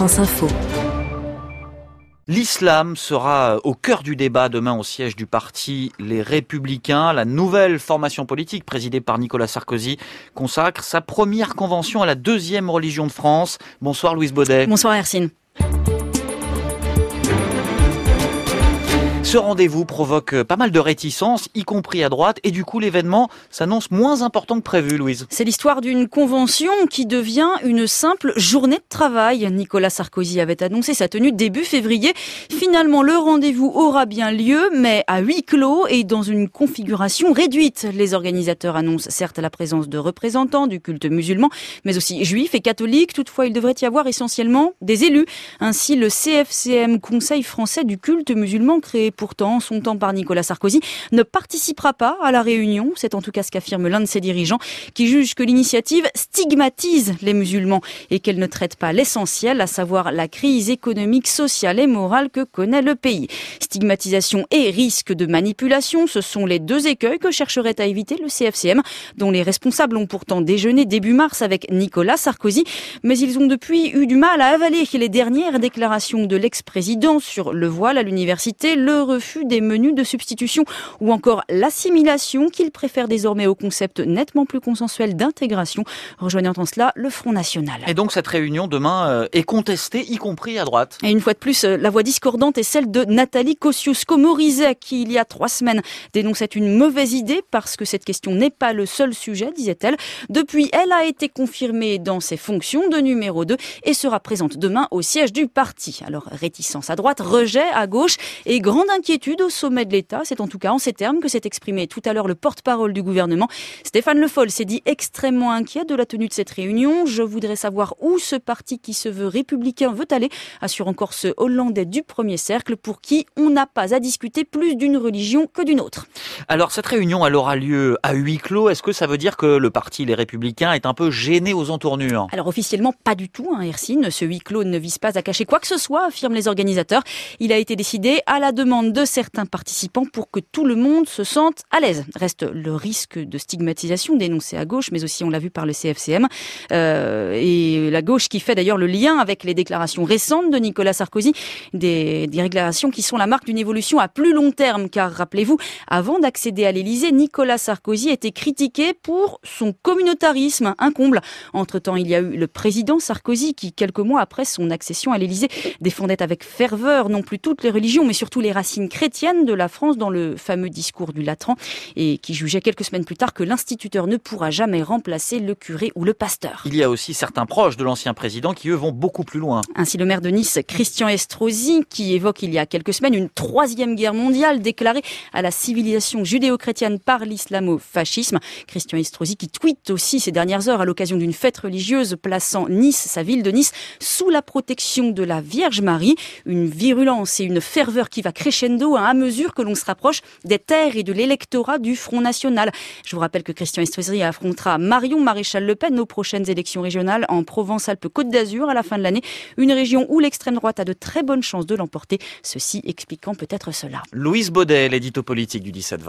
France Info. L'islam sera au cœur du débat demain au siège du parti Les Républicains. La nouvelle formation politique présidée par Nicolas Sarkozy consacre sa première convention à la deuxième religion de France. Bonsoir Louise Baudet. Bonsoir Hercine. Ce rendez-vous provoque euh, pas mal de réticences, y compris à droite, et du coup l'événement s'annonce moins important que prévu, Louise. C'est l'histoire d'une convention qui devient une simple journée de travail. Nicolas Sarkozy avait annoncé sa tenue début février. Finalement, le rendez-vous aura bien lieu, mais à huis clos et dans une configuration réduite. Les organisateurs annoncent certes la présence de représentants du culte musulman, mais aussi juifs et catholiques. Toutefois, il devrait y avoir essentiellement des élus. Ainsi, le CFCM, Conseil français du culte musulman, créé pourtant son temps par Nicolas Sarkozy, ne participera pas à la réunion. C'est en tout cas ce qu'affirme l'un de ses dirigeants qui juge que l'initiative stigmatise les musulmans et qu'elle ne traite pas l'essentiel, à savoir la crise économique, sociale et morale que connaît le pays. Stigmatisation et risque de manipulation, ce sont les deux écueils que chercherait à éviter le CFCM, dont les responsables ont pourtant déjeuné début mars avec Nicolas Sarkozy, mais ils ont depuis eu du mal à avaler les dernières déclarations de l'ex-président sur le voile à l'université, refus des menus de substitution ou encore l'assimilation qu'il préfère désormais au concept nettement plus consensuel d'intégration, rejoignant en cela le Front National. Et donc cette réunion demain euh, est contestée, y compris à droite. Et une fois de plus, euh, la voix discordante est celle de Nathalie Kosciusko-Morizet, qui il y a trois semaines dénonçait une mauvaise idée parce que cette question n'est pas le seul sujet, disait-elle. Depuis, elle a été confirmée dans ses fonctions de numéro 2 et sera présente demain au siège du parti. Alors réticence à droite, rejet à gauche et grande inquiétude au sommet de l'État. C'est en tout cas en ces termes que s'est exprimé tout à l'heure le porte-parole du gouvernement. Stéphane Le Foll s'est dit extrêmement inquiet de la tenue de cette réunion. Je voudrais savoir où ce parti qui se veut républicain veut aller, assure encore ce Hollandais du premier cercle pour qui on n'a pas à discuter plus d'une religion que d'une autre. Alors cette réunion, elle aura lieu à huis clos. Est-ce que ça veut dire que le parti Les Républicains est un peu gêné aux entournures? Alors officiellement pas du tout, hein. Ce huis clos ne vise pas à cacher quoi que ce soit, affirment les organisateurs. Il a été décidé à la demande de certains participants pour que tout le monde se sente à l'aise. Reste le risque de stigmatisation dénoncé à gauche, mais aussi on l'a vu par le CFCM euh, et la gauche qui fait d'ailleurs le lien avec les déclarations récentes de Nicolas Sarkozy, des, des déclarations qui sont la marque d'une évolution à plus long terme. Car rappelez-vous, avant d'accéder à l'Élysée, Nicolas Sarkozy était critiqué pour son communautarisme, un comble. Entre-temps, il y a eu le président Sarkozy qui, quelques mois après son accession à l'Élysée, défendait avec ferveur non plus toutes les religions, mais surtout les racines chrétienne de la France dans le fameux discours du Latran et qui jugeait quelques semaines plus tard que l'instituteur ne pourra jamais remplacer le curé ou le pasteur. Il y a aussi certains proches de l'ancien président qui, eux, vont beaucoup plus loin. Ainsi, le maire de Nice, Christian Estrosi, qui évoque il y a quelques semaines une troisième guerre mondiale déclarée à la civilisation judéo-chrétienne par l'islamo-fascisme. Christian Estrosi qui tweet aussi ces dernières heures à l'occasion d'une fête religieuse plaçant Nice, sa ville de Nice, sous la protection de la Vierge Marie. Une virulence et une ferveur qui va crescendo à mesure que l'on se rapproche des terres et de l'électorat du Front National. Je vous rappelle que Christian Estrosi affrontera Marion Maréchal Le Pen aux prochaines élections régionales en Provence-Alpes-Côte d'Azur à la fin de l'année. Une région où l'extrême droite a de très bonnes chances de l'emporter. Ceci expliquant peut-être cela. Louise Baudet, l'édito politique du 17-20.